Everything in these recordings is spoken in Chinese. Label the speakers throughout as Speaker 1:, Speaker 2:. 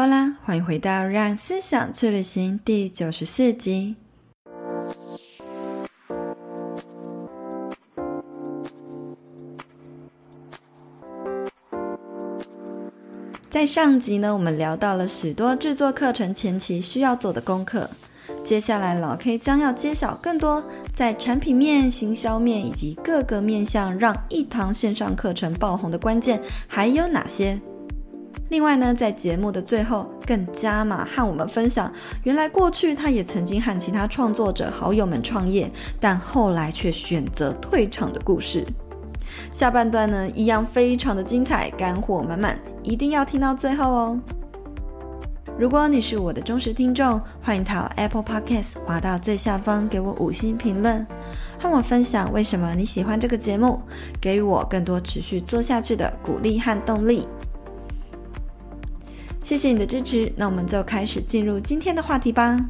Speaker 1: 好啦，欢迎回到《让思想去旅行》第九十四集。在上集呢，我们聊到了许多制作课程前期需要做的功课。接下来，老 K 将要揭晓更多在产品面、行销面以及各个面向让一堂线上课程爆红的关键还有哪些。另外呢，在节目的最后更加码和我们分享，原来过去他也曾经和其他创作者好友们创业，但后来却选择退场的故事。下半段呢，一样非常的精彩，干货满满，一定要听到最后哦。如果你是我的忠实听众，欢迎到 Apple Podcast 滑到最下方给我五星评论，和我分享为什么你喜欢这个节目，给予我更多持续做下去的鼓励和动力。谢谢你的支持，那我们就开始进入今天的话题吧。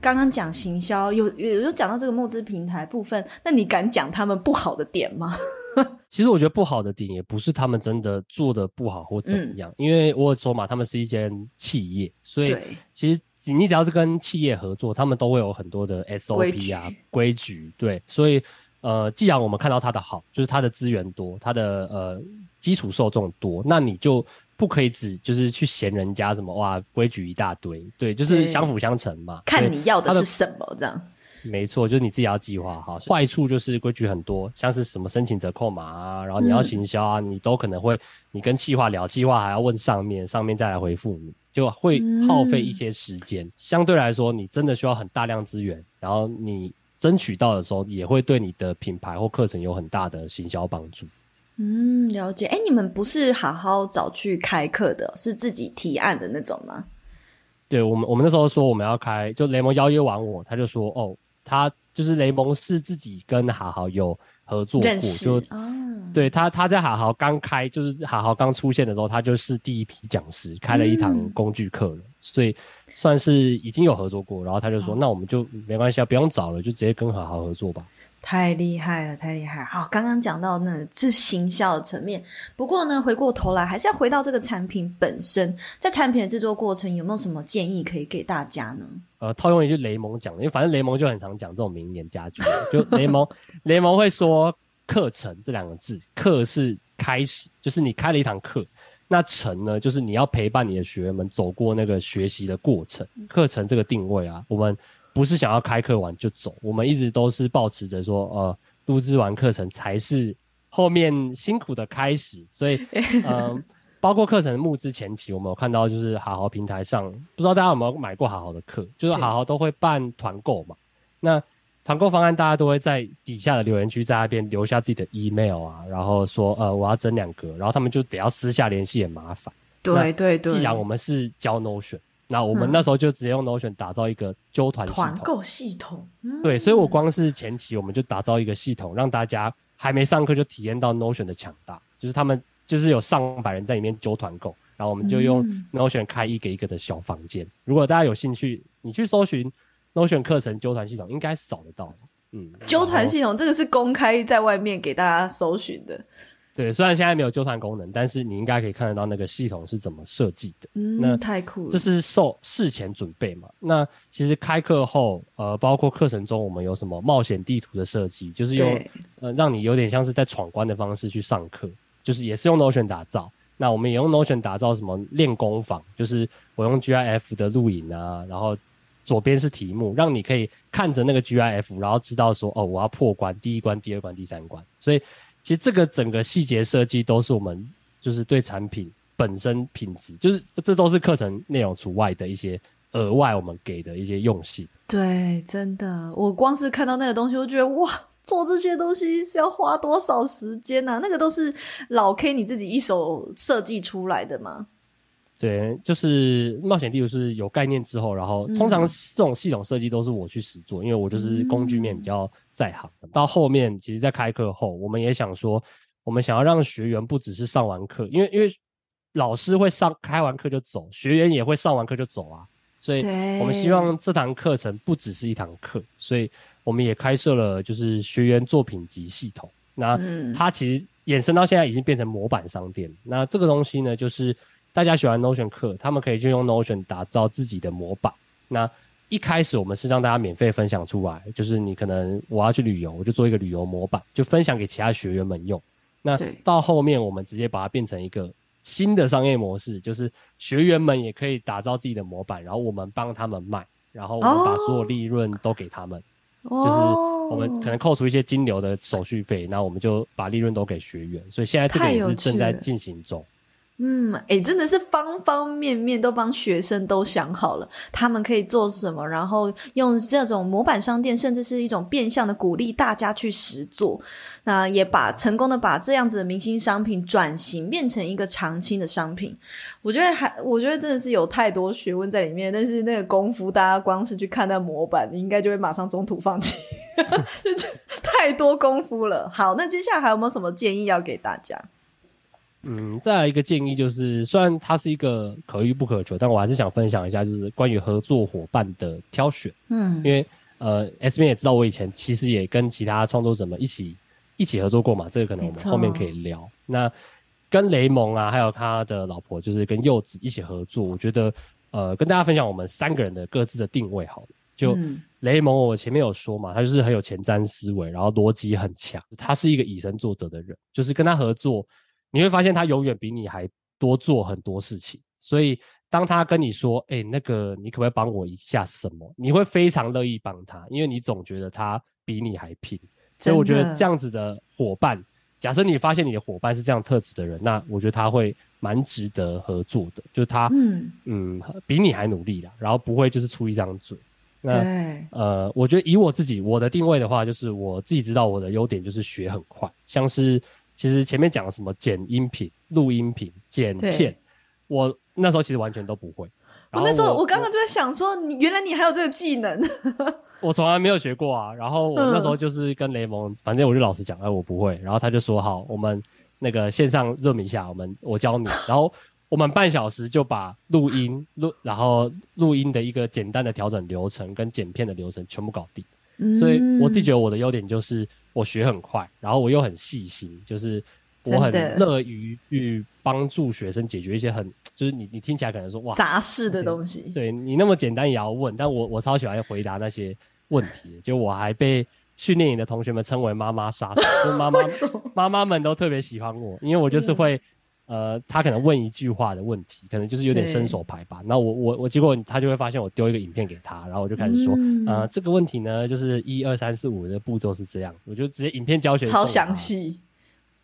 Speaker 1: 刚刚讲行销，有有有讲到这个募资平台部分，那你敢讲他们不好的点吗？
Speaker 2: 其实我觉得不好的点也不是他们真的做的不好或怎么样，嗯、因为我说嘛，他们是一间企业，所以其实你只要是跟企业合作，他们都会有很多的 SOP 啊规矩，规矩，对，所以。呃，既然我们看到它的好，就是它的资源多，它的呃基础受众多，那你就不可以只就是去嫌人家什么哇规矩一大堆，对，就是相辅相成嘛。
Speaker 1: 看你要的是什么这样。
Speaker 2: 没错，就是你自己要计划哈。坏处就是规矩很多，像是什么申请折扣码啊，然后你要行销啊，嗯、你都可能会你跟企划聊，企划还要问上面，上面再来回复你，就会耗费一些时间。嗯、相对来说，你真的需要很大量资源，然后你。争取到的时候，也会对你的品牌或课程有很大的行销帮助。
Speaker 1: 嗯，了解。哎，你们不是好好找去开课的，是自己提案的那种吗？
Speaker 2: 对，我们，我们那时候说我们要开，就雷蒙邀约完我，他就说，哦，他就是雷蒙是自己跟好好有合作过，就啊，对他他在好好刚开，就是好好刚出现的时候，他就是第一批讲师，开了一堂工具课了，嗯、所以。算是已经有合作过，然后他就说：“哦、那我们就没关系啊，不用找了，就直接跟好好合作吧。”
Speaker 1: 太厉害了，太厉害！好，刚刚讲到那是行销的层面，不过呢，回过头来还是要回到这个产品本身，在产品的制作过程有没有什么建议可以给大家呢？
Speaker 2: 呃，套用一句雷蒙讲的，因为反正雷蒙就很常讲这种名言佳句，就雷蒙雷蒙会说“课程”这两个字，“课”是开始，就是你开了一堂课。那成呢，就是你要陪伴你的学员们走过那个学习的过程。课程这个定位啊，我们不是想要开课完就走，我们一直都是保持着说，呃，录制完课程才是后面辛苦的开始。所以，嗯、呃，包括课程募资前期，我们有看到就是好好平台上，不知道大家有没有买过好好的课，就是好好都会办团购嘛。那团购方案，大家都会在底下的留言区在那边留下自己的 email 啊，然后说呃我要整两个，然后他们就得要私下联系，也麻烦。
Speaker 1: 对对对。
Speaker 2: 既然我们是教 Notion，那我们那时候就直接用 Notion 打造一个揪团团
Speaker 1: 购系统。嗯、
Speaker 2: 对，所以我光是前期我们就打造一个系统，让大家还没上课就体验到 Notion 的强大，就是他们就是有上百人在里面揪团购，然后我们就用 Notion 开一个一个的小房间。嗯、如果大家有兴趣，你去搜寻。Notion 课程纠团系统应该是找得到，嗯，
Speaker 1: 纠团系统这个是公开在外面给大家搜寻的。
Speaker 2: 对，虽然现在没有纠团功能，但是你应该可以看得到那个系统是怎么设计的。
Speaker 1: 嗯，那太酷了。
Speaker 2: 这是受事前准备嘛？那其实开课后，呃，包括课程中我们有什么冒险地图的设计，就是用呃让你有点像是在闯关的方式去上课，就是也是用 Notion 打造。那我们也用 Notion 打造什么练功坊，就是我用 GIF 的录影啊，然后。左边是题目，让你可以看着那个 GIF，然后知道说哦，我要破关，第一关、第二关、第三关。所以其实这个整个细节设计都是我们就是对产品本身品质，就是这都是课程内容除外的一些额外我们给的一些用心。
Speaker 1: 对，真的，我光是看到那个东西，我觉得哇，做这些东西是要花多少时间啊？那个都是老 K 你自己一手设计出来的吗？
Speaker 2: 对，就是冒险地图是有概念之后，然后通常这种系统设计都是我去实做，嗯、因为我就是工具面比较在行的。到后面，其实，在开课后，我们也想说，我们想要让学员不只是上完课，因为因为老师会上开完课就走，学员也会上完课就走啊，所以我们希望这堂课程不只是一堂课，所以我们也开设了就是学员作品集系统。那它其实衍生到现在已经变成模板商店。那这个东西呢，就是大家喜欢 Notion 课，他们可以就用 Notion 打造自己的模板。那一开始我们是让大家免费分享出来，就是你可能我要去旅游，我就做一个旅游模板，就分享给其他学员们用。那到后面我们直接把它变成一个新的商业模式，就是学员们也可以打造自己的模板，然后我们帮他们卖，然后我们把所有利润都给他们，哦、就是我们可能扣除一些金流的手续费，那我们就把利润都给学员。所以现在这个也是正在进行中。
Speaker 1: 嗯，哎、真的是方方面面都帮学生都想好了，他们可以做什么，然后用这种模板商店，甚至是一种变相的鼓励大家去实做，那也把成功的把这样子的明星商品转型变成一个常青的商品。我觉得还，我觉得真的是有太多学问在里面，但是那个功夫，大家光是去看那模板，你应该就会马上中途放弃，就太多功夫了。好，那接下来还有没有什么建议要给大家？
Speaker 2: 嗯，再来一个建议就是，虽然它是一个可遇不可求，但我还是想分享一下，就是关于合作伙伴的挑选。嗯，因为呃，S 编也知道我以前其实也跟其他创作者们一起一起合作过嘛，这个可能我们后面可以聊。那跟雷蒙啊，还有他的老婆，就是跟柚子一起合作，我觉得呃，跟大家分享我们三个人的各自的定位好了。就雷蒙，我前面有说嘛，他就是很有前瞻思维，然后逻辑很强，他是一个以身作则的人，就是跟他合作。你会发现他永远比你还多做很多事情，所以当他跟你说：“哎、欸，那个你可不可以帮我一下什么？”你会非常乐意帮他，因为你总觉得他比你还拼。所以我觉得这样子的伙伴，假设你发现你的伙伴是这样特质的人，那我觉得他会蛮值得合作的。就是他，嗯嗯，比你还努力啦，然后不会就是出一张嘴。那对呃，我觉得以我自己我的定位的话，就是我自己知道我的优点就是学很快，像是。其实前面讲了什么剪音频、录音频、剪片，我那时候其实完全都不会。
Speaker 1: 我那时候我刚刚就在想说，你原来你还有这个技能，
Speaker 2: 我从来没有学过啊。然后我那时候就是跟雷蒙，反正我就老实讲，哎，我不会。然后他就说好，我们那个线上 Zoom 一下，我们我教你。然后我们半小时就把录音录，然后录音的一个简单的调整流程跟剪片的流程全部搞定。所以我自己觉得我的优点就是我学很快，然后我又很细心，就是我很乐于去帮助学生解决一些很就是你你听起来可能说哇
Speaker 1: 杂事的东西，
Speaker 2: 对你那么简单也要问，但我我超喜欢回答那些问题，就我还被训练营的同学们称为妈妈杀手，就妈妈 妈妈们都特别喜欢我，因为我就是会。呃，他可能问一句话的问题，可能就是有点伸手牌吧。那我我我，结果他就会发现我丢一个影片给他，然后我就开始说，嗯、呃，这个问题呢，就是一二三四五的步骤是这样，我就直接影片教学
Speaker 1: 超详细。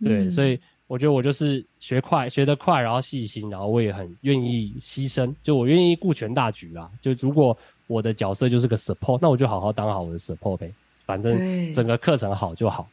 Speaker 2: 对，
Speaker 1: 嗯、
Speaker 2: 所以我觉得我就是学快，学得快，然后细心，然后我也很愿意牺牲，就我愿意顾全大局啊。就如果我的角色就是个 support，那我就好好当好我的 support 呗，反正整个课程好就好。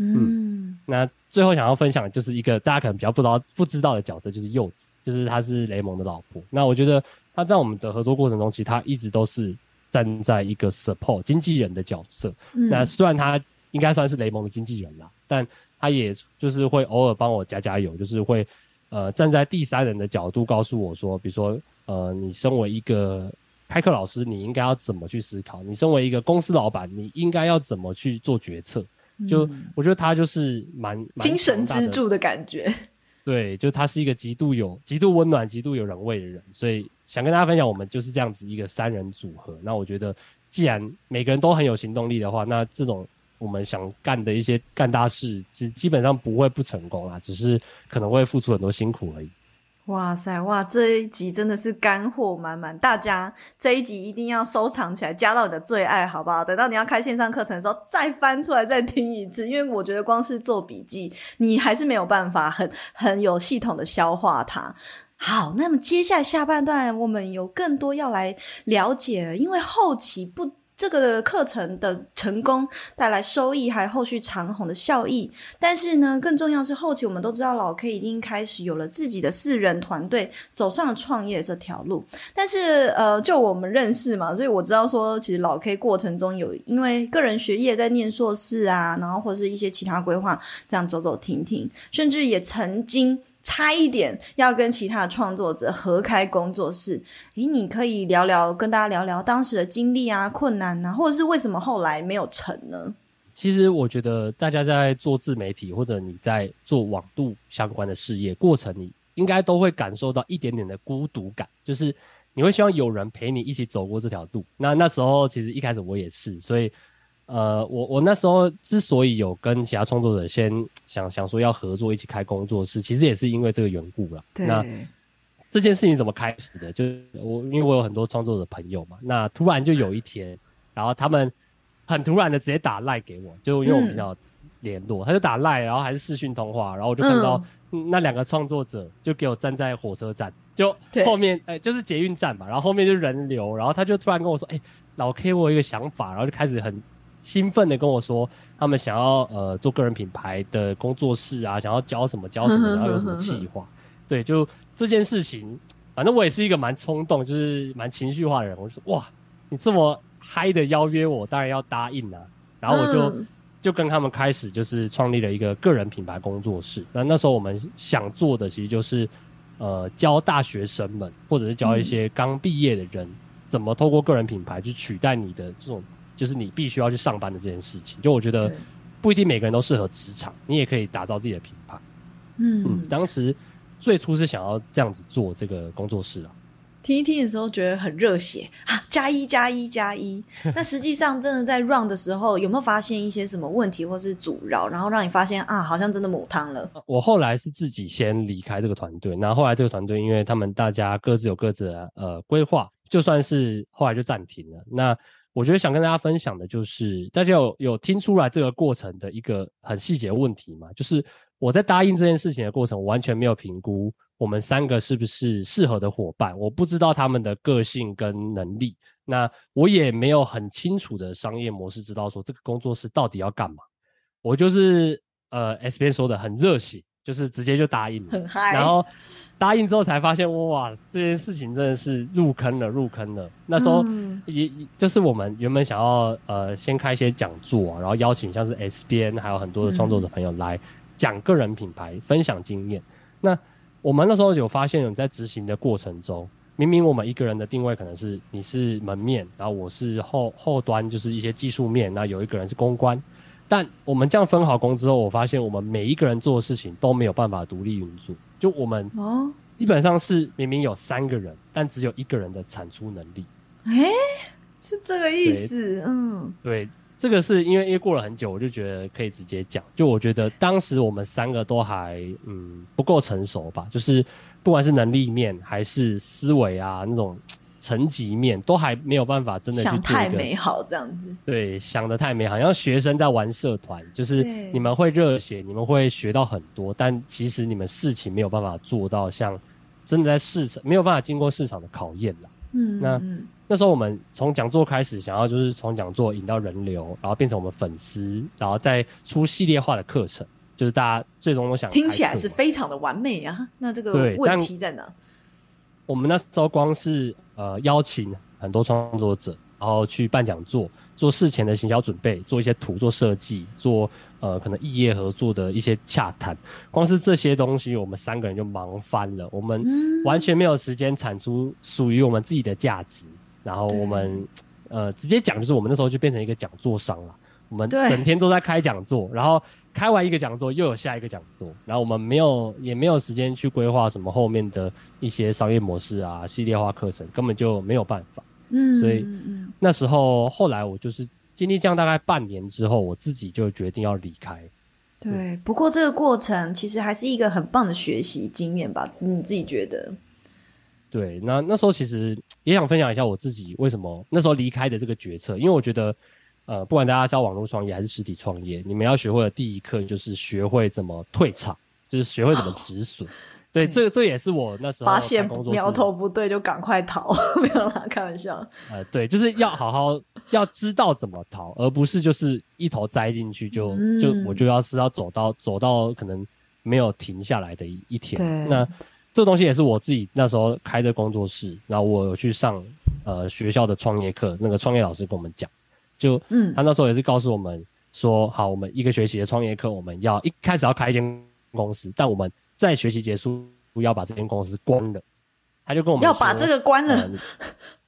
Speaker 2: 嗯，嗯，那最后想要分享的就是一个大家可能比较不知道不知道的角色，就是柚子，就是她是雷蒙的老婆。那我觉得她在我们的合作过程中，其实她一直都是站在一个 support 经纪人的角色。嗯、那虽然她应该算是雷蒙的经纪人啦，但她也就是会偶尔帮我加加油，就是会呃站在第三人的角度告诉我说，比如说呃你身为一个开课老师，你应该要怎么去思考；你身为一个公司老板，你应该要怎么去做决策。就我觉得他就是蛮
Speaker 1: 精神支柱的感觉，
Speaker 2: 对，就他是一个极度有、极度温暖、极度有人味的人，所以想跟大家分享，我们就是这样子一个三人组合。那我觉得，既然每个人都很有行动力的话，那这种我们想干的一些干大事，就基本上不会不成功啦，只是可能会付出很多辛苦而已。
Speaker 1: 哇塞，哇！这一集真的是干货满满，大家这一集一定要收藏起来，加到你的最爱，好不好？等到你要开线上课程的时候，再翻出来再听一次，因为我觉得光是做笔记，你还是没有办法很很有系统的消化它。好，那么接下来下半段，我们有更多要来了解，因为后期不。这个课程的成功带来收益，还有后续长虹的效益。但是呢，更重要是后期我们都知道，老 K 已经开始有了自己的四人团队，走上了创业这条路。但是呃，就我们认识嘛，所以我知道说，其实老 K 过程中有因为个人学业在念硕士啊，然后或者是一些其他规划，这样走走停停，甚至也曾经。差一点要跟其他的创作者合开工作室，诶，你可以聊聊，跟大家聊聊当时的经历啊、困难啊，或者是为什么后来没有成呢？
Speaker 2: 其实我觉得大家在做自媒体或者你在做网度相关的事业过程，你应该都会感受到一点点的孤独感，就是你会希望有人陪你一起走过这条路。那那时候其实一开始我也是，所以。呃，我我那时候之所以有跟其他创作者先想想说要合作一起开工作室，其实也是因为这个缘故了。
Speaker 1: 对。
Speaker 2: 那这件事情怎么开始的？就是我因为我有很多创作者朋友嘛，那突然就有一天，然后他们很突然的直接打赖给我，就因为我比较联络，嗯、他就打赖，然后还是视讯通话，然后我就看到那两个创作者就给我站在火车站，就后面哎、欸、就是捷运站嘛，然后后面就人流，然后他就突然跟我说：“哎、欸，老 K，我有一个想法。”然后就开始很。兴奋的跟我说，他们想要呃做个人品牌的工作室啊，想要教什么教什么，然后有什么计划。对，就这件事情，反正我也是一个蛮冲动，就是蛮情绪化的人。我就说哇，你这么嗨的邀约我，当然要答应啊。然后我就就跟他们开始就是创立了一个个人品牌工作室。那那时候我们想做的其实就是呃教大学生们，或者是教一些刚毕业的人，怎么透过个人品牌去取代你的这种。就是你必须要去上班的这件事情，就我觉得不一定每个人都适合职场，你也可以打造自己的品牌。嗯嗯，当时最初是想要这样子做这个工作室啊。
Speaker 1: 听一听的时候觉得很热血啊，加一加一加一。那实际上真的在 run 的时候，有没有发现一些什么问题或是阻挠，然后让你发现啊，好像真的母汤了？
Speaker 2: 我后来是自己先离开这个团队，那后来这个团队因为他们大家各自有各自的呃规划，就算是后来就暂停了。那我觉得想跟大家分享的就是，大家有有听出来这个过程的一个很细节问题吗？就是我在答应这件事情的过程，我完全没有评估我们三个是不是适合的伙伴，我不知道他们的个性跟能力，那我也没有很清楚的商业模式，知道说这个工作室到底要干嘛。我就是呃，S 编说的很热血。就是直接就答应了，
Speaker 1: 很嗨。
Speaker 2: 然后答应之后才发现，哇，这件事情真的是入坑了，入坑了。那时候也、嗯、就是我们原本想要呃先开一些讲座、啊，然后邀请像是 SBN 还有很多的创作者朋友来讲个人品牌、嗯、分享经验。那我们那时候有发现，有在执行的过程中，明明我们一个人的定位可能是你是门面，然后我是后后端，就是一些技术面，那有一个人是公关。但我们这样分好工之后，我发现我们每一个人做的事情都没有办法独立运作。就我们哦，基本上是明明有三个人，但只有一个人的产出能力。
Speaker 1: 诶，是这个意思。嗯，
Speaker 2: 对，这个是因为因为过了很久，我就觉得可以直接讲。就我觉得当时我们三个都还嗯不够成熟吧，就是不管是能力面还是思维啊那种。层级面都还没有办法真的去
Speaker 1: 想太美好这样子，
Speaker 2: 对，想的太美好，像学生在玩社团，就是你们会热血，你们会学到很多，但其实你们事情没有办法做到像真的在市场没有办法经过市场的考验啦。嗯，那那时候我们从讲座开始，想要就是从讲座引到人流，然后变成我们粉丝，然后再出系列化的课程，就是大家最终都想
Speaker 1: 听起来是非常的完美啊。那这个问题在哪？
Speaker 2: 我们那时候光是呃邀请很多创作者，然后去办讲座，做事前的行销准备，做一些图，做设计，做呃可能异业合作的一些洽谈，光是这些东西，我们三个人就忙翻了。我们完全没有时间产出属于我们自己的价值。然后我们呃直接讲，就是我们那时候就变成一个讲座商了。我们整天都在开讲座，然后。开完一个讲座，又有下一个讲座，然后我们没有也没有时间去规划什么后面的一些商业模式啊、系列化课程，根本就没有办法。嗯，所以那时候后来我就是经历这样大概半年之后，我自己就决定要离开。
Speaker 1: 对，嗯、不过这个过程其实还是一个很棒的学习经验吧？你自己觉得？
Speaker 2: 对，那那时候其实也想分享一下我自己为什么那时候离开的这个决策，因为我觉得。呃，不管大家是要网络创业还是实体创业，你们要学会的第一课就是学会怎么退场，就是学会怎么止损。哦、对，这这也是我那时候发现
Speaker 1: 苗头不对就赶快逃，没有啦，开玩笑。
Speaker 2: 呃，对，就是要好好要知道怎么逃，而不是就是一头栽进去就、嗯、就我就要是要走到走到可能没有停下来的一一天。那这东西也是我自己那时候开的工作室，然后我有去上呃学校的创业课，那个创业老师跟我们讲。就嗯，他那时候也是告诉我们说，好，我们一个学期的创业课，我们要一开始要开一间公司，但我们在学期结束要把这间公司关了。他就跟我们
Speaker 1: 要把这个关了。
Speaker 2: 呃、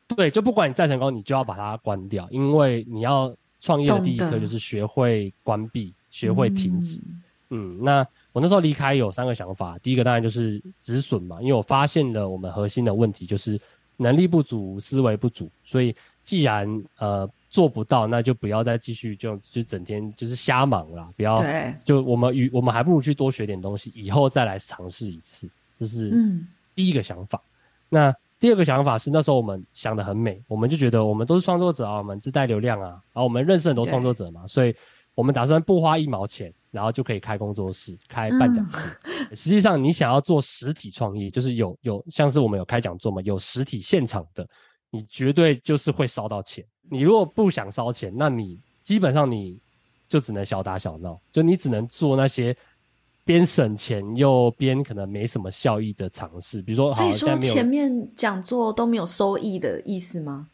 Speaker 2: 对，就不管你再成功，你就要把它关掉，因为你要创业的第一课就是学会关闭，学会停止。嗯，嗯，那我那时候离开有三个想法，第一个当然就是止损嘛，因为我发现了我们核心的问题就是能力不足、思维不足，所以既然呃做不到，那就不要再继续就就整天就是瞎忙了，不要对就我们与我们还不如去多学点东西，以后再来尝试一次，这是第一个想法。嗯那第二个想法是，那时候我们想得很美，我们就觉得我们都是创作者啊，我们自带流量啊，然后我们认识很多创作者嘛，所以我们打算不花一毛钱，然后就可以开工作室、开办讲师。嗯、实际上，你想要做实体创业，就是有有像是我们有开讲座嘛，有实体现场的，你绝对就是会烧到钱。你如果不想烧钱，那你基本上你就只能小打小闹，就你只能做那些。边省钱又边可能没什么效益的尝试，比如说，
Speaker 1: 所以说前面讲座都没有收益的意思吗？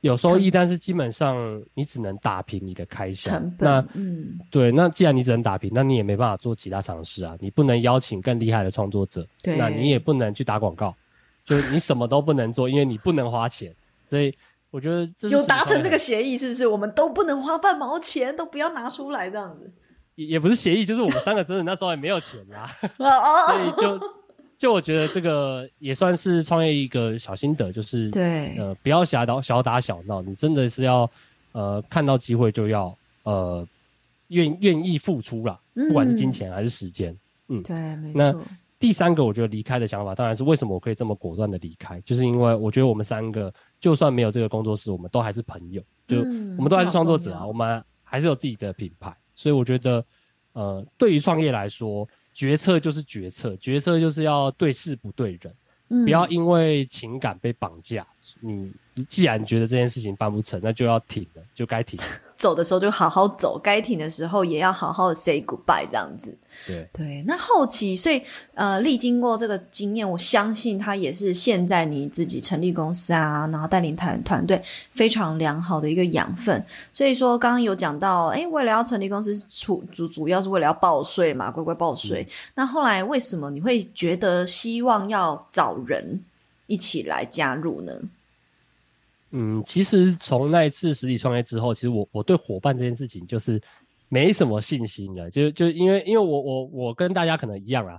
Speaker 2: 有收益，但是基本上你只能打平你的开销
Speaker 1: 成本。
Speaker 2: 那嗯，对，那既然你只能打平，那你也没办法做其他尝试啊。你不能邀请更厉害的创作者，对，那你也不能去打广告，就你什么都不能做，因为你不能花钱。所以我觉得这是
Speaker 1: 有达成这个协议，是不是？我们都不能花半毛钱，都不要拿出来这样子。
Speaker 2: 也不是协议，就是我们三个真的那时候也没有钱啦，所以就就我觉得这个也算是创业一个小心得，就是对呃不要小打小打小闹，你真的是要呃看到机会就要呃愿愿意付出啦，不管是金钱还是时间，嗯，
Speaker 1: 对，没错。
Speaker 2: 那第三个我觉得离开的想法，当然是为什么我可以这么果断的离开，就是因为我觉得我们三个就算没有这个工作室，我们都还是朋友，就我们都还是创作者啊，我们还是有自己的品牌。所以我觉得，呃，对于创业来说，决策就是决策，决策就是要对事不对人，嗯，不要因为情感被绑架。你既然觉得这件事情办不成，那就要停了，就该停了。
Speaker 1: 走的时候就好好走，该停的时候也要好好的 say goodbye，这样子。
Speaker 2: 对
Speaker 1: 对，那后期，所以呃，历经过这个经验，我相信他也是现在你自己成立公司啊，然后带领团团队非常良好的一个养分。所以说，刚刚有讲到，诶，为了要成立公司，主主主要是为了要报税嘛，乖乖报税。嗯。那后来为什么你会觉得希望要找人一起来加入呢？
Speaker 2: 嗯，其实从那一次实体创业之后，其实我我对伙伴这件事情就是没什么信心了。就就因为因为我我我跟大家可能一样啊，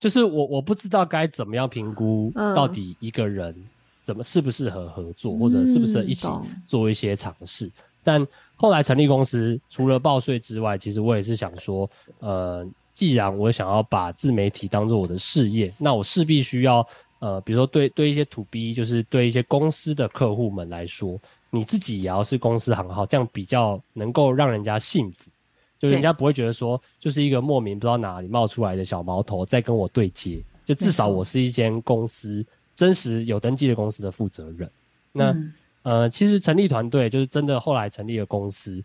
Speaker 2: 就是我我不知道该怎么样评估到底一个人怎么适不适合合作，或者适不适合一起做一些尝试。但后来成立公司，除了报税之外，其实我也是想说，呃，既然我想要把自媒体当做我的事业，那我势必需要。呃，比如说对对一些 to B，就是对一些公司的客户们来说，你自己也要是公司行号，这样比较能够让人家信服，就人家不会觉得说就是一个莫名不知道哪里冒出来的小毛头在跟我对接，就至少我是一间公司真实有登记的公司的负责人。那、嗯、呃，其实成立团队就是真的后来成立了公司，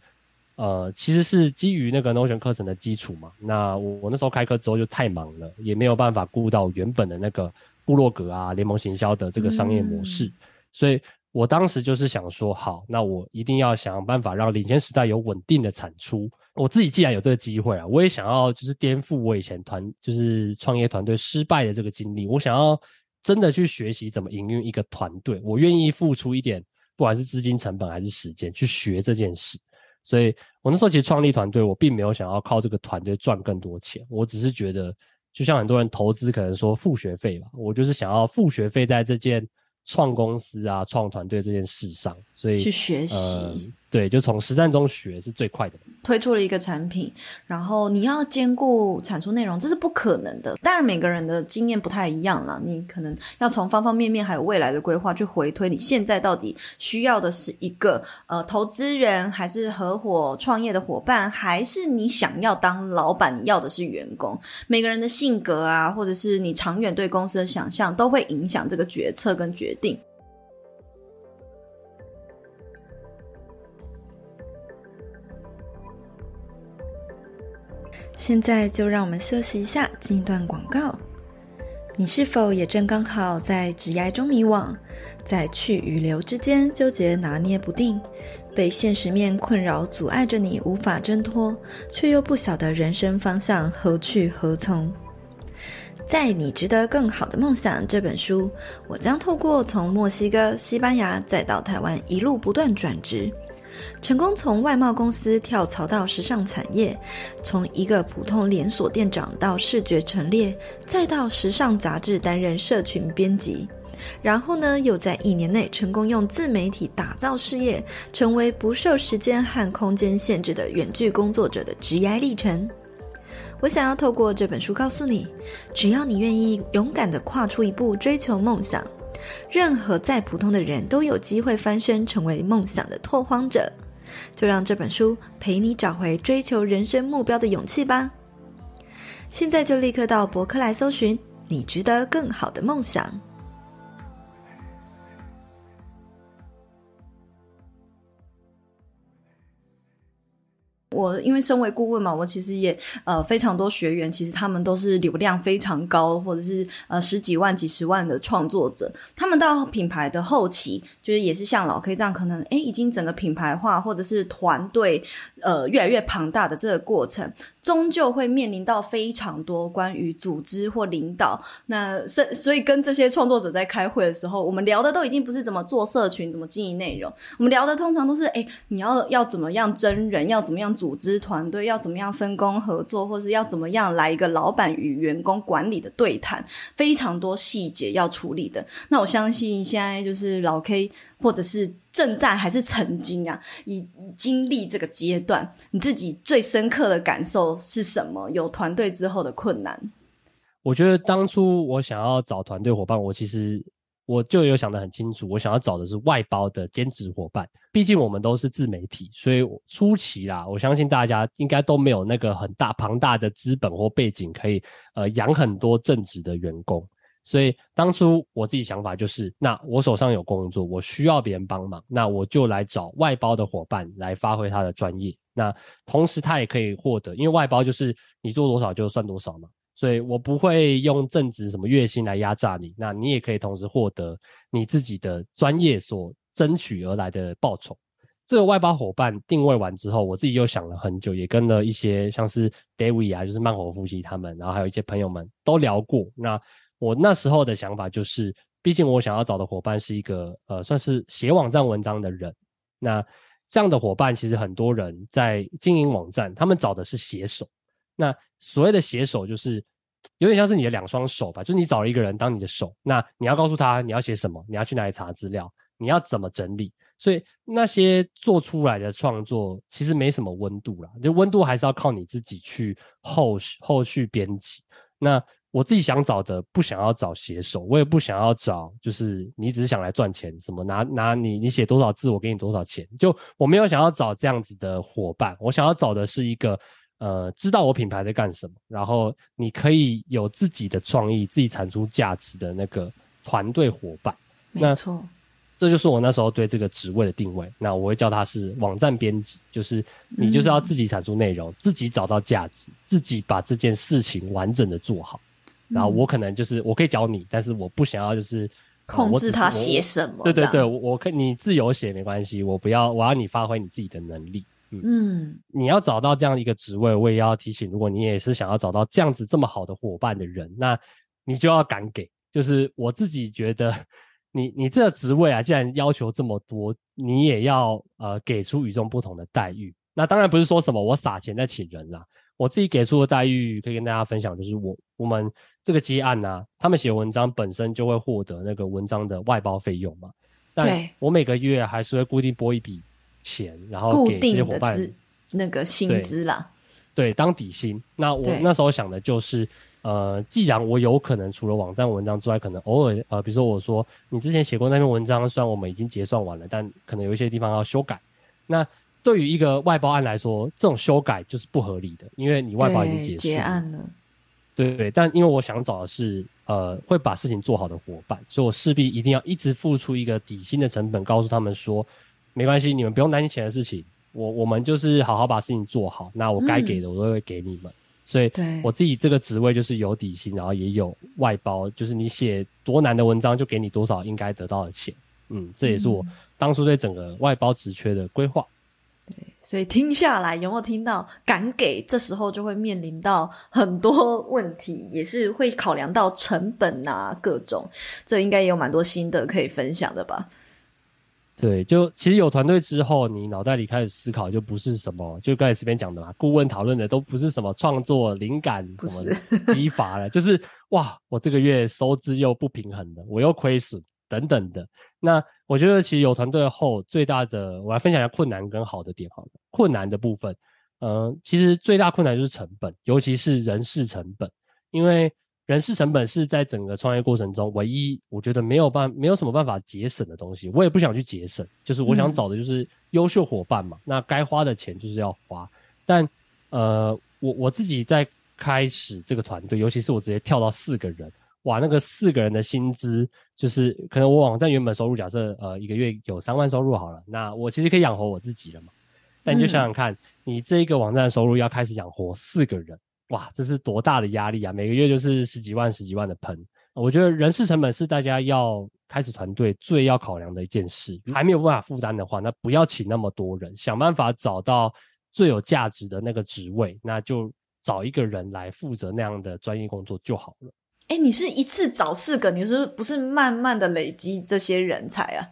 Speaker 2: 呃，其实是基于那个 Notion 课程的基础嘛。那我我那时候开课之后就太忙了，也没有办法顾到原本的那个。部落格啊，联盟行销的这个商业模式，嗯，所以我当时就是想说，好，那我一定要想办法让领先时代有稳定的产出。我自己既然有这个机会啊，我也想要就是颠覆我以前团就是创业团队失败的这个经历。我想要真的去学习怎么营运一个团队，我愿意付出一点，不管是资金成本还是时间去学这件事。所以我那时候其实创立团队，我并没有想要靠这个团队赚更多钱，我只是觉得。就像很多人投资，可能说付学费吧，我就是想要付学费在这件创公司啊、创团队这件事上，所以
Speaker 1: 去学习。
Speaker 2: 呃对，就从实战中学是最快的。
Speaker 1: 推出了一个产品，然后你要兼顾产出内容，这是不可能的。当然，每个人的经验不太一样啦，你可能要从方方面面还有未来的规划去回推，你现在到底需要的是一个呃投资人，还是合伙创业的伙伴，还是你想要当老板，你要的是员工？每个人的性格啊，或者是你长远对公司的想象，都会影响这个决策跟决定。
Speaker 3: 现在就让我们休息一下，进一段广告。你是否也正刚好在职涯中迷惘，在去与留之间纠结拿捏不定，被现实面困扰阻碍着你无法挣脱，却又不晓得人生方向何去何从？在你值得更好的梦想这本书，我将透过从墨西哥、西班牙再到台湾一路不断转职，成功从外贸公司跳槽到时尚产业，从一个普通连锁店长到视觉陈列，再到时尚杂志担任社群编辑，然后呢，又在一年内成功用自媒体打造事业，成为不受时间和空间限制的远距工作者的职业历程。我想要透过这本书告诉你，只要你愿意勇敢地跨出一步追求梦想，任何再普通的人都有机会翻身成为梦想的拓荒者。就让这本书陪你找回追求人生目标的勇气吧。现在就立刻到博客来搜寻“你值得更好的梦想”。
Speaker 1: 我因为身为顾问嘛，我其实也呃非常多学员，其实他们都是流量非常高，或者是呃十几万、几十万的创作者。他们到品牌的后期，就是也是像老 K 这样，可能诶已经整个品牌化，或者是团队呃越来越庞大的这个过程。终究会面临到非常多关于组织或领导，那所所以跟这些创作者在开会的时候，我们聊的都已经不是怎么做社群、怎么经营内容，我们聊的通常都是，诶，你要要怎么样征人，要怎么样组织团队，要怎么样分工合作，或是要怎么样来一个老板与员工管理的对谈，非常多细节要处理的。那我相信现在就是老 K 或者是。正在还是曾经啊？已经历这个阶段，你自己最深刻的感受是什么？有团队之后的困难？
Speaker 2: 我觉得当初我想要找团队伙伴，我其实我就有想得很清楚，我想要找的是外包的兼职伙伴。毕竟我们都是自媒体，所以初期啦，我相信大家应该都没有那个很大庞大的资本或背景，可以呃养很多正职的员工。所以当初我自己想法就是，那我手上有工作，我需要别人帮忙，那我就来找外包的伙伴来发挥他的专业。那同时他也可以获得，因为外包就是你做多少就算多少嘛，所以我不会用正职什么月薪来压榨你。那你也可以同时获得你自己的专业所争取而来的报酬。这个外包伙伴定位完之后，我自己又想了很久，也跟了一些像是 David 啊，就是慢火夫妻他们，然后还有一些朋友们都聊过。那我那时候的想法就是，毕竟我想要找的伙伴是一个呃，算是写网站文章的人。那这样的伙伴，其实很多人在经营网站，他们找的是写手。那所谓的写手，就是有点像是你的两双手吧，就是你找了一个人当你的手，那你要告诉他你要写什么，你要去哪里查资料，你要怎么整理。所以那些做出来的创作，其实没什么温度啦，就温度还是要靠你自己去后续后续编辑。那我自己想找的，不想要找写手，我也不想要找，就是你只是想来赚钱，什么拿拿你你写多少字，我给你多少钱，就我没有想要找这样子的伙伴，我想要找的是一个，呃，知道我品牌在干什么，然后你可以有自己的创意，自己产出价值的那个团队伙伴。
Speaker 3: 没错，
Speaker 2: 这就是我那时候对这个职位的定位。那我会叫他是网站编辑，就是你就是要自己产出内容，嗯、自己找到价值，自己把这件事情完整的做好。然后我可能就是我可以教你，但是我不想要就是
Speaker 3: 控制他写什么。
Speaker 2: 对对对，我我可以你自由写没关系，我不要我要你发挥你自己的能力。嗯，嗯，你要找到这样一个职位，我也要提醒，如果你也是想要找到这样子这么好的伙伴的人，那你就要敢给。就是我自己觉得你，你你这个职位啊，既然要求这么多，你也要呃给出与众不同的待遇。那当然不是说什么我撒钱在请人啦。我自己给出的待遇可以跟大家分享，就是我我们这个接案啊，他们写文章本身就会获得那个文章的外包费用嘛。但我每个月还是会固定拨一笔钱，然后给这些伙伴
Speaker 3: 那个薪资啦
Speaker 2: 对。对，当底薪。那我那时候想的就是，呃，既然我有可能除了网站文章之外，可能偶尔呃，比如说我说你之前写过那篇文章，虽然我们已经结算完了，但可能有一些地方要修改。那对于一个外包案来说，这种修改就是不合理的，因为你外包已经结束
Speaker 3: 结案了。
Speaker 2: 对对，但因为我想找的是呃会把事情做好的伙伴，所以我势必一定要一直付出一个底薪的成本，告诉他们说没关系，你们不用担心钱的事情，我我们就是好好把事情做好，那我该给的我都会给你们。嗯、所以我自己这个职位就是有底薪，然后也有外包，就是你写多难的文章就给你多少应该得到的钱。嗯，这也是我当初对整个外包职缺的规划。
Speaker 1: 所以听下来有没有听到敢给？这时候就会面临到很多问题，也是会考量到成本啊，各种。这应该也有蛮多心得可以分享的吧？
Speaker 2: 对，就其实有团队之后，你脑袋里开始思考，就不是什么，就刚才这边讲的嘛，顾问讨论的都不是什么创作灵感什么激发了，就是哇，我这个月收支又不平衡了，我又亏损等等的。那我觉得其实有团队后最大的，我来分享一下困难跟好的点好了。困难的部分，呃，其实最大困难就是成本，尤其是人事成本，因为人事成本是在整个创业过程中唯一我觉得没有办没有什么办法节省的东西。我也不想去节省，就是我想找的就是优秀伙伴嘛。嗯、那该花的钱就是要花，但呃，我我自己在开始这个团队，尤其是我直接跳到四个人。哇，那个四个人的薪资，就是可能我网站原本收入，假设呃一个月有三万收入好了，那我其实可以养活我自己了嘛。但你就想想看，嗯、你这一个网站的收入要开始养活四个人，哇，这是多大的压力啊！每个月就是十几万、十几万的喷。我觉得人事成本是大家要开始团队最要考量的一件事。还没有办法负担的话，那不要请那么多人，想办法找到最有价值的那个职位，那就找一个人来负责那样的专业工作就好了。
Speaker 1: 哎、欸，你是一次找四个，你是不是慢慢的累积这些人才啊？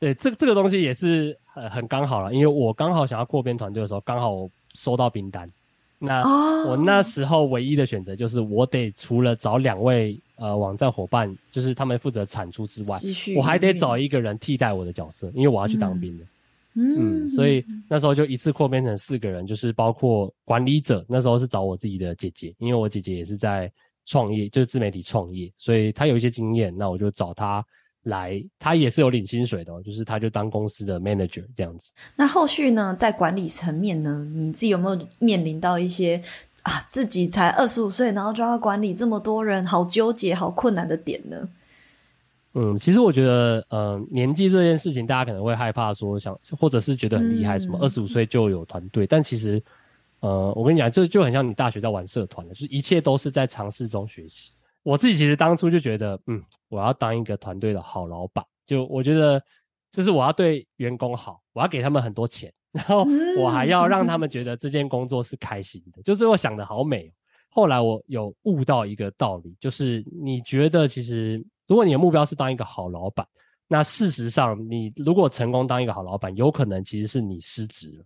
Speaker 2: 对，这这个东西也是很很刚好了，因为我刚好想要扩编团队的时候，刚好收到兵单。那、哦、我那时候唯一的选择就是，我得除了找两位呃网站伙伴，就是他们负责产出之外，我还得找一个人替代我的角色，因为我要去当兵了。嗯，嗯，所以那时候就一次扩编成四个人，就是包括管理者。那时候是找我自己的姐姐，因为我姐姐也是在。创业就是自媒体创业，所以他有一些经验，那我就找他来，他也是有领薪水的，就是他就当公司的 manager 这样子。
Speaker 1: 那后续呢，在管理层面呢，你自己有没有面临到一些啊，自己才二十五岁，然后就要管理这么多人，好纠结、好困难的点呢？
Speaker 2: 嗯，其实我觉得，呃，年纪这件事情，大家可能会害怕说想，或者是觉得很厉害，什么二十五岁就有团队，但其实。呃，我跟你讲，这就，就很像你大学在玩社团的，就是一切都是在尝试中学习。我自己其实当初就觉得，嗯，我要当一个团队的好老板，就我觉得，就是我要对员工好，我要给他们很多钱，然后我还要让他们觉得这件工作是开心的，就是我想的好美。后来我有悟到一个道理，就是你觉得其实，如果你的目标是当一个好老板，那事实上，你如果成功当一个好老板，有可能其实是你失职了。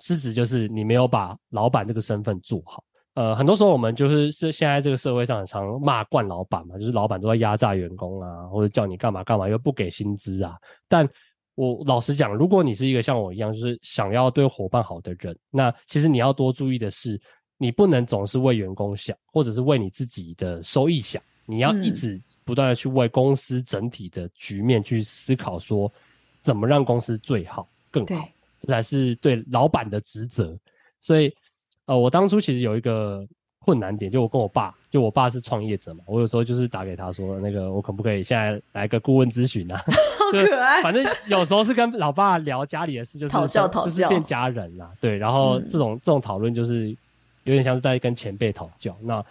Speaker 2: 失职就是你没有把老板这个身份做好。呃，很多时候我们就是是现在这个社会上很常骂惯老板嘛，就是老板都在压榨员工啊，或者叫你干嘛干嘛又不给薪资啊。但我老实讲，如果你是一个像我一样就是想要对伙伴好的人，那其实你要多注意的是，你不能总是为员工想，或者是为你自己的收益想，你要一直不断的去为公司整体的局面去思考，说怎么让公司最好更好。这才是对老板的职责，所以，呃，我当初其实有一个困难点，就我跟我爸，就我爸是创业者嘛，我有时候就是打给他说，那个我可不可以现在来个顾问咨询啊？
Speaker 1: 好可爱。
Speaker 2: 反正有时候是跟老爸聊家里的事，就是讨教讨教，就是变家人啦。对，然后这种、嗯、这种讨论就是有点像是在跟前辈讨教。那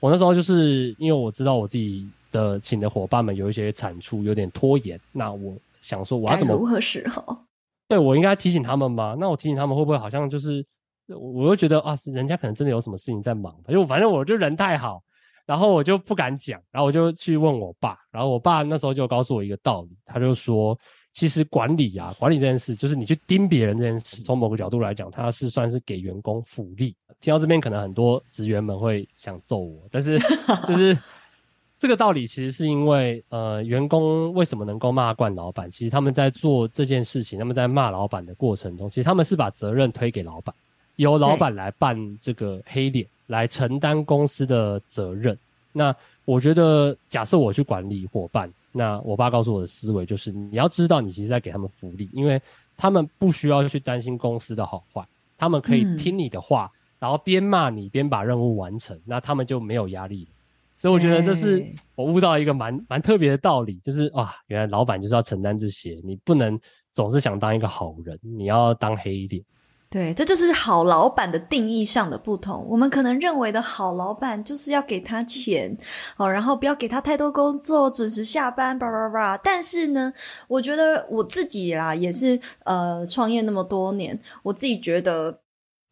Speaker 2: 我那时候就是因为我知道我自己的请的伙伴们有一些产出有点拖延，那我想说我要怎么
Speaker 1: 如何是好？
Speaker 2: 对，我应该提醒他们吗？那我提醒他们会不会好像就是，我又觉得啊，人家可能真的有什么事情在忙，因为反正我就人太好，然后我就不敢讲，然后我就去问我爸，然后我爸那时候就告诉我一个道理，他就说，其实管理啊，管理这件事，就是你去盯别人这件事，从某个角度来讲，他是算是给员工福利。听到这边，可能很多职员们会想揍我，但是就是。这个道理其实是因为，呃，员工为什么能够骂惯老板？其实他们在做这件事情，他们在骂老板的过程中，其实他们是把责任推给老板，由老板来扮这个黑脸，来承担公司的责任。那我觉得，假设我去管理伙伴，那我爸告诉我的思维就是，你要知道，你其实在给他们福利，因为他们不需要去担心公司的好坏，他们可以听你的话，嗯、然后边骂你边把任务完成，那他们就没有压力了。所以我觉得这是我悟到一个蛮蛮特别的道理，就是啊，原来老板就是要承担这些，你不能总是想当一个好人，你要当黑脸。
Speaker 1: 对，这就是好老板的定义上的不同。我们可能认为的好老板就是要给他钱哦，然后不要给他太多工作，准时下班，叭叭叭。但是呢，我觉得我自己啦，也是呃，创业那么多年，我自己觉得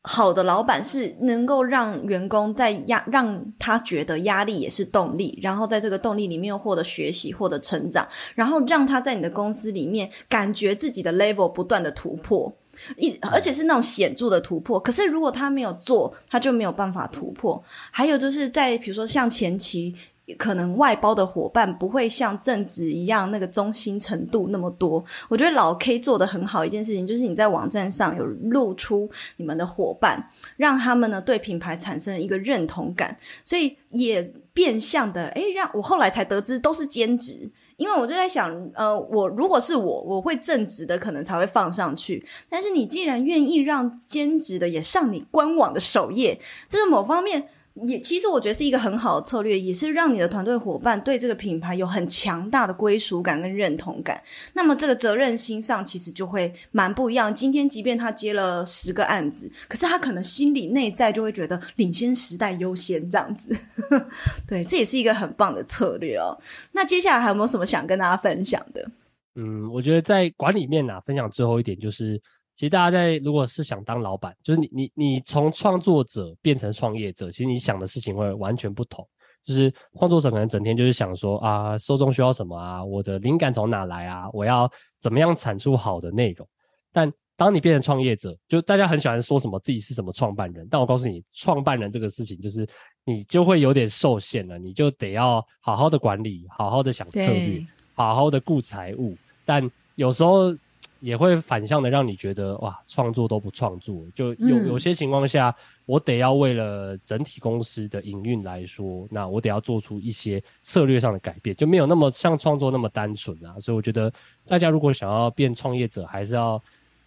Speaker 1: 好的老板是能够让员工在压，让他觉得压力也是动力，然后在这个动力里面获得学习、获得成长，然后让他在你的公司里面感觉自己的 level 不断的突破。一，而且是那种显著的突破。可是如果他没有做，他就没有办法突破。还有就是在比如说像前期，可能外包的伙伴不会像正职一样那个忠心程度那么多。我觉得老 K 做得很好一件事情，就是你在网站上有露出你们的伙伴，让他们呢对品牌产生一个认同感，所以也变相的，诶，让我后来才得知都是兼职。因为我就在想，呃，我如果是我，我会正职的可能才会放上去。但是你既然愿意让兼职的也上你官网的首页，这是某方面。也其实我觉得是一个很好的策略，也是让你的团队伙伴对这个品牌有很强大的归属感跟认同感。那么这个责任心上其实就会蛮不一样。今天即便他接了十个案子，可是他可能心里内在就会觉得领先时代优先这样子。对，这也是一个很棒的策略哦。那接下来还有没有什么想跟大家分享的？
Speaker 2: 嗯，我觉得在管理面啊，分享最后一点就是。其实大家在如果是想当老板，就是你你你从创作者变成创业者，其实你想的事情会完全不同。就是创作者可能整天就是想说啊，受众需要什么啊，我的灵感从哪来啊，我要怎么样产出好的内容。但当你变成创业者，就大家很喜欢说什么自己是什么创办人，但我告诉你，创办人这个事情就是你就会有点受限了，你就得要好好的管理，好好的想策略，好好的顾财务。但有时候。也会反向的让你觉得哇，创作都不创作，就有有些情况下，我得要为了整体公司的营运来说，那我得要做出一些策略上的改变，就没有那么像创作那么单纯啊。所以我觉得大家如果想要变创业者，还是要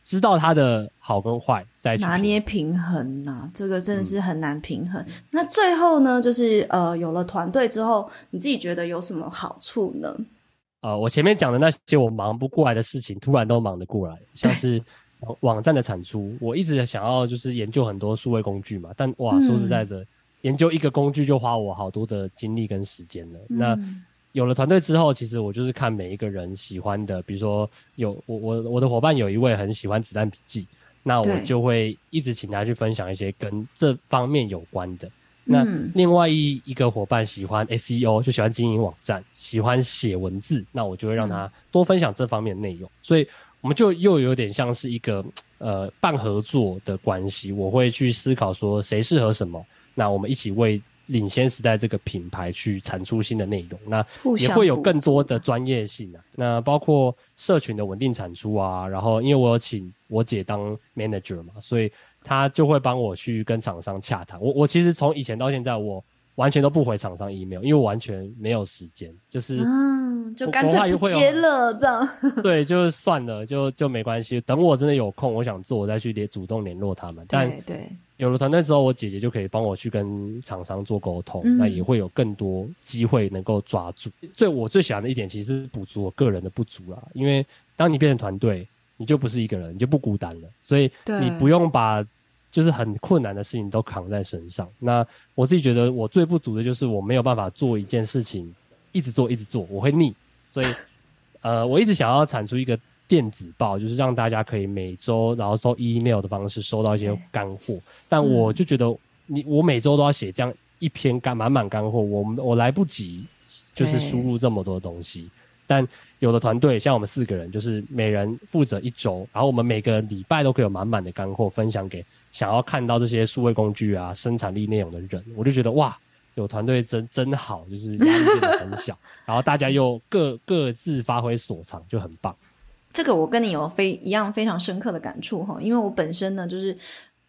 Speaker 2: 知道它的好跟坏，再拿
Speaker 1: 捏平衡呐、啊。这个真的是很难平衡。嗯、那最后呢，就是呃，有了团队之后，你自己觉得有什么好处呢？
Speaker 2: 呃，我前面讲的那些我忙不过来的事情，突然都忙得过来，像是网站的产出，我一直想要就是研究很多数位工具嘛，但哇，说实在的，嗯、研究一个工具就花我好多的精力跟时间了。嗯、那有了团队之后，其实我就是看每一个人喜欢的，比如说有我我我的伙伴有一位很喜欢子弹笔记，那我就会一直请他去分享一些跟这方面有关的。那另外一一个伙伴喜欢 SEO，就喜欢经营网站，喜欢写文字，那我就会让他多分享这方面的内容。所以我们就又有点像是一个呃半合作的关系。我会去思考说谁适合什么，那我们一起为领先时代这个品牌去产出新的内容。那也会有更多的专业性啊。那包括社群的稳定产出啊，然后因为我有请我姐当 manager 嘛，所以。他就会帮我去跟厂商洽谈。我我其实从以前到现在，我完全都不回厂商 email，因为我完全没有时间，就是
Speaker 1: 嗯，就干脆不接了这样。
Speaker 2: 对，就是算了，就就没关系。等我真的有空，我想做，我再去联主动联络他们。但对，有了团队之后，我姐姐就可以帮我去跟厂商做沟通，嗯、那也会有更多机会能够抓住。最我最喜欢的一点，其实是补足我个人的不足啦。因为当你变成团队。你就不是一个人，你就不孤单了，所以你不用把就是很困难的事情都扛在身上。那我自己觉得我最不足的就是我没有办法做一件事情一直做一直做，我会腻。所以呃，我一直想要产出一个电子报，就是让大家可以每周然后收 email 的方式收到一些干货。但我就觉得你我每周都要写这样一篇干满满干货，我我来不及就是输入这么多东西。但有的团队像我们四个人，就是每人负责一周，然后我们每个礼拜都可以有满满的干货分享给想要看到这些数位工具啊、生产力内容的人。我就觉得哇，有团队真真好，就是压力变得很小，然后大家又各各自发挥所长，就很棒。
Speaker 1: 这个我跟你有非一样非常深刻的感触哈，因为我本身呢就是。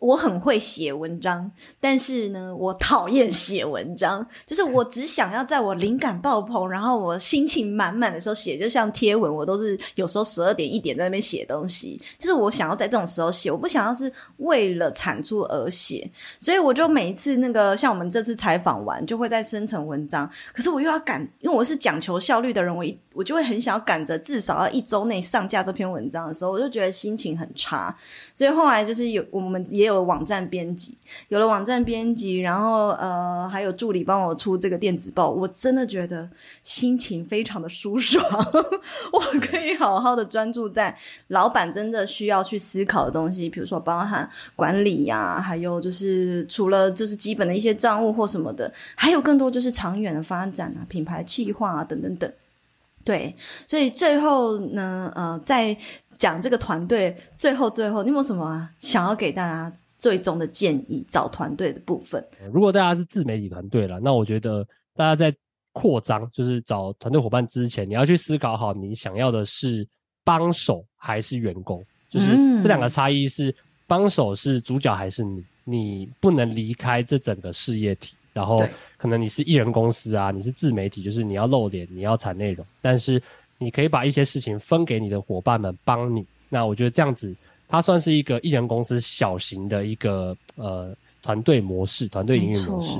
Speaker 1: 我很会写文章，但是呢，我讨厌写文章。就是我只想要在我灵感爆棚，然后我心情满满的时候写，就像贴文，我都是有时候十二点一点在那边写东西。就是我想要在这种时候写，我不想要是为了产出而写。所以我就每一次那个像我们这次采访完，就会再生成文章。可是我又要赶，因为我是讲求效率的人，我一我就会很想要赶着至少要一周内上架这篇文章的时候，我就觉得心情很差。所以后来就是有我们也有。有网站编辑，有了网站编辑，然后呃，还有助理帮我出这个电子报，我真的觉得心情非常的舒爽，我可以好好的专注在老板真的需要去思考的东西，比如说包含管理呀、还有就是除了就是基本的一些账务或什么的，还有更多就是长远的发展啊，品牌企划啊，等等等。对，所以最后呢，呃，在讲这个团队，最后最后，你有没有什么想要给大家最终的建议？找团队的部分，
Speaker 2: 如果大家是自媒体团队了，那我觉得大家在扩张，就是找团队伙伴之前，你要去思考好，你想要的是帮手还是员工，就是这两个差异是帮手是主角还是你，你不能离开这整个事业体。然后可能你是艺人公司啊，你是自媒体，就是你要露脸，你要产内容，但是你可以把一些事情分给你的伙伴们帮你。那我觉得这样子，它算是一个艺人公司小型的一个呃团队模式，团队营运模式。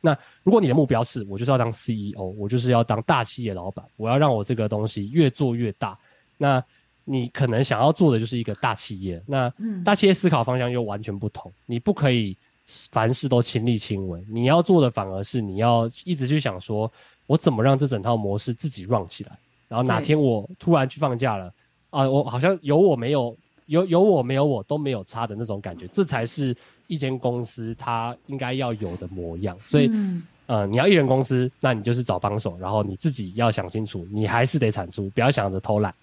Speaker 2: 那如果你的目标是我就是要当 CEO，我就是要当大企业老板，我要让我这个东西越做越大，那你可能想要做的就是一个大企业。那大企业思考方向又完全不同，你不可以。凡事都亲力亲为，你要做的反而是你要一直去想说，我怎么让这整套模式自己 run 起来。然后哪天我突然去放假了，啊，我好像有我没有，有有我没有我都没有差的那种感觉，这才是一间公司它应该要有的模样。所以，嗯、呃，你要艺人公司，那你就是找帮手，然后你自己要想清楚，你还是得产出，不要想着偷懒。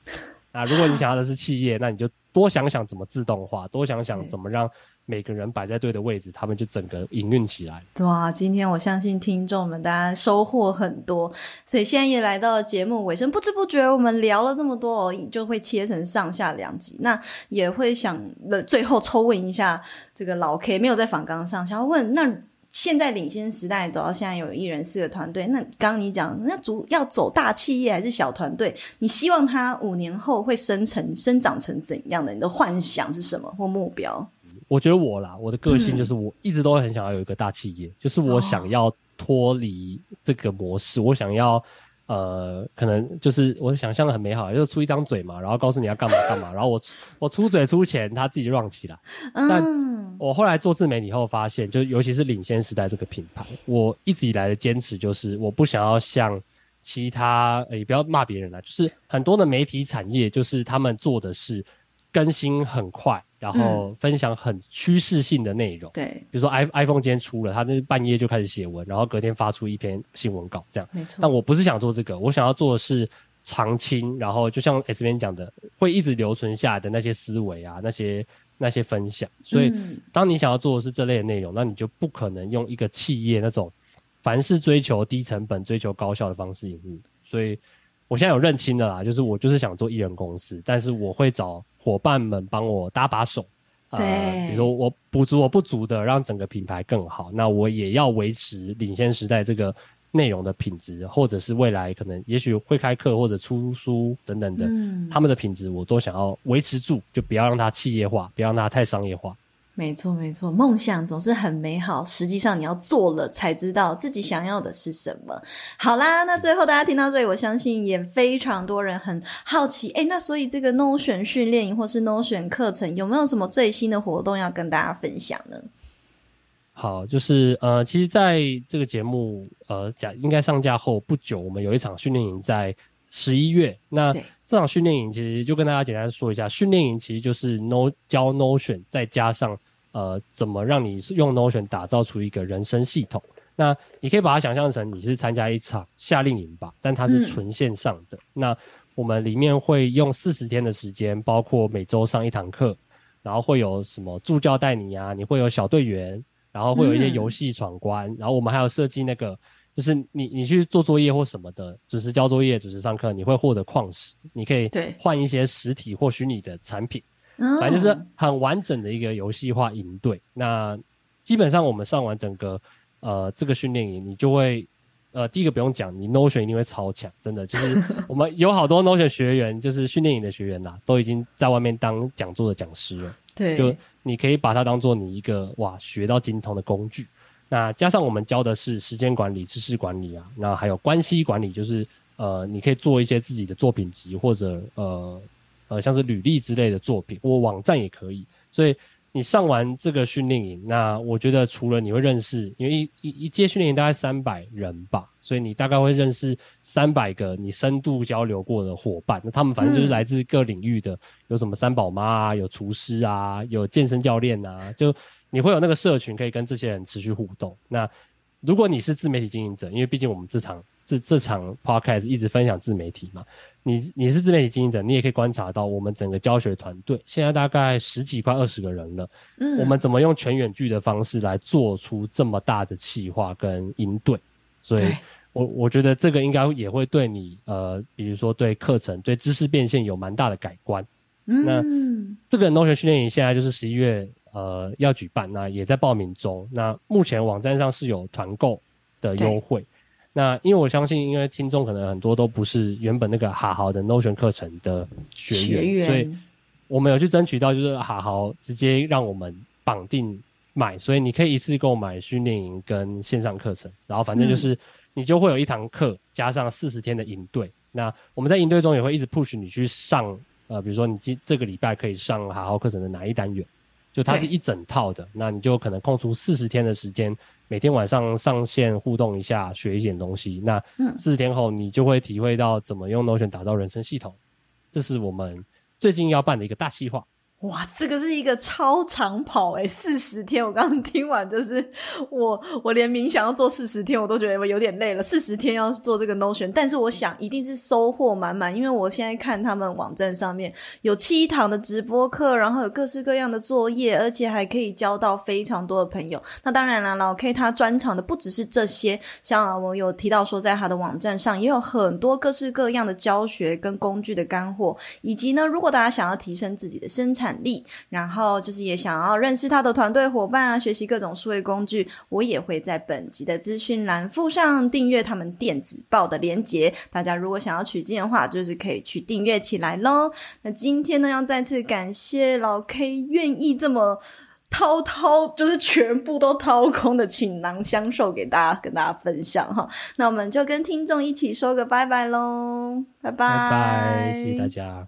Speaker 2: 那如果你想要的是企业，那你就多想想怎么自动化，多想想怎么让。每个人摆在对的位置，他们就整个营运起来。
Speaker 1: 哇！今天我相信听众们大家收获很多，所以现在也来到了节目尾声，不知不觉我们聊了这么多哦，就会切成上下两集。那也会想最后抽问一下这个老 K，没有在访纲上，想要问那现在领先时代走到现在有一人四个团队，那刚刚你讲那主要走大企业还是小团队？你希望他五年后会生成生长成怎样的？你的幻想是什么或目标？
Speaker 2: 我觉得我啦，我的个性就是我一直都很想要有一个大企业，嗯、就是我想要脱离这个模式，哦、我想要呃，可能就是我想象的很美好，就是出一张嘴嘛，然后告诉你要干嘛干嘛，然后我我出嘴出钱，他自己就起来。嗯、但我后来做自媒体后发现，就尤其是领先时代这个品牌，我一直以来的坚持就是我不想要像其他，也不要骂别人啦，就是很多的媒体产业，就是他们做的是更新很快。然后分享很趋势性的内容，
Speaker 1: 对，
Speaker 2: 比如说 i iPhone 今天出了，他那半夜就开始写文，然后隔天发出一篇新闻稿，这样。
Speaker 1: 没错。
Speaker 2: 但我不是想做这个，我想要做的是长青，然后就像 S 边讲的，会一直留存下来的那些思维啊，那些那些分享。所以，当你想要做的是这类的内容，那你就不可能用一个企业那种凡是追求低成本、追求高效的方式引入。所以，我现在有认清的啦，就是我就是想做艺人公司，但是我会找。伙伴们帮我搭把手，
Speaker 1: 对，
Speaker 2: 呃，比如说我补足我不足的，让整个品牌更好。那我也要维持领先时代这个内容的品质，或者是未来可能也许会开课或者出书等等的，嗯，他们的品质我都想要维持住，就不要让它企业化，不要让它太商业化。
Speaker 1: 没错，没错，梦想总是很美好，实际上你要做了才知道自己想要的是什么。好啦，那最后大家听到这里，我相信也非常多人很好奇，诶，那所以这个 Notion 训练营或是 Notion 课程有没有什么最新的活动要跟大家分享呢？
Speaker 2: 好，就是呃，其实在这个节目呃讲应该上架后不久，我们有一场训练营在十一月。那这场训练营其实就跟大家简单说一下，训练营其实就是 No 教 Notion，再加上呃怎么让你用 Notion 打造出一个人生系统。那你可以把它想象成你是参加一场夏令营吧，但它是纯线上的。嗯、那我们里面会用四十天的时间，包括每周上一堂课，然后会有什么助教带你啊，你会有小队员，然后会有一些游戏闯关，嗯、然后我们还有设计那个。就是你你去做作业或什么的，准时交作业、准时上课，你会获得矿石，你可以换一些实体或虚拟的产品。反正就是很完整的一个游戏化营队。那基本上我们上完整个呃这个训练营，你就会呃第一个不用讲，你 Notion 一定会超强，真的就是 我们有好多 Notion 学员，就是训练营的学员啦，都已经在外面当讲座的讲师了。
Speaker 1: 对，
Speaker 2: 就你可以把它当做你一个哇学到精通的工具。那加上我们教的是时间管理、知识管理啊，那还有关系管理，就是呃你可以做一些自己的作品集或者呃。呃，像是履历之类的作品，或网站也可以。所以你上完这个训练营，那我觉得除了你会认识，因为一一一届训练营大概三百人吧，所以你大概会认识三百个你深度交流过的伙伴。那他们反正就是来自各领域的，有什么三宝妈啊，有厨师啊，有健身教练啊，就你会有那个社群可以跟这些人持续互动。那如果你是自媒体经营者，因为毕竟我们这场这这场 podcast 一直分享自媒体嘛。你你是自媒体经营者，你也可以观察到我们整个教学团队现在大概十几快二十个人了。嗯，我们怎么用全远距的方式来做出这么大的企划跟应对？所以我我觉得这个应该也会对你呃，比如说对课程、对知识变现有蛮大的改观。嗯，那这个 Notion 训练营现在就是十一月呃要举办，那也在报名中。那目前网站上是有团购的优惠。那因为我相信，因为听众可能很多都不是原本那个哈豪的 Notion 课程的学员，所以我们有去争取到，就是哈豪直接让我们绑定买，所以你可以一次购买训练营跟线上课程，然后反正就是你就会有一堂课加上四十天的营队。嗯、那我们在营队中也会一直 push 你去上，呃，比如说你今这个礼拜可以上哈豪课程的哪一单元，就它是一整套的，那你就可能空出四十天的时间。每天晚上上线互动一下，学一点东西。那四十天后，你就会体会到怎么用 Notion 打造人生系统。这是我们最近要办的一个大计划。
Speaker 1: 哇，这个是一个超长跑诶、四十天！我刚刚听完，就是我我连冥想要做四十天，我都觉得我有点累了。四十天要做这个 Notion，但是我想一定是收获满满，因为我现在看他们网站上面有七堂的直播课，然后有各式各样的作业，而且还可以交到非常多的朋友。那当然了，老 K 他专长的不只是这些，像我有提到说，在他的网站上也有很多各式各样的教学跟工具的干货，以及呢，如果大家想要提升自己的生产力，然后就是也想要认识他的团队伙伴啊，学习各种数位工具，我也会在本集的资讯栏附上订阅他们电子报的连接。大家如果想要取经的话，就是可以去订阅起来喽。那今天呢，要再次感谢老 K 愿意这么掏掏，就是全部都掏空的倾囊相授给大家，跟大家分享哈。那我们就跟听众一起说个拜拜喽，拜拜，
Speaker 2: 拜拜，谢谢大家。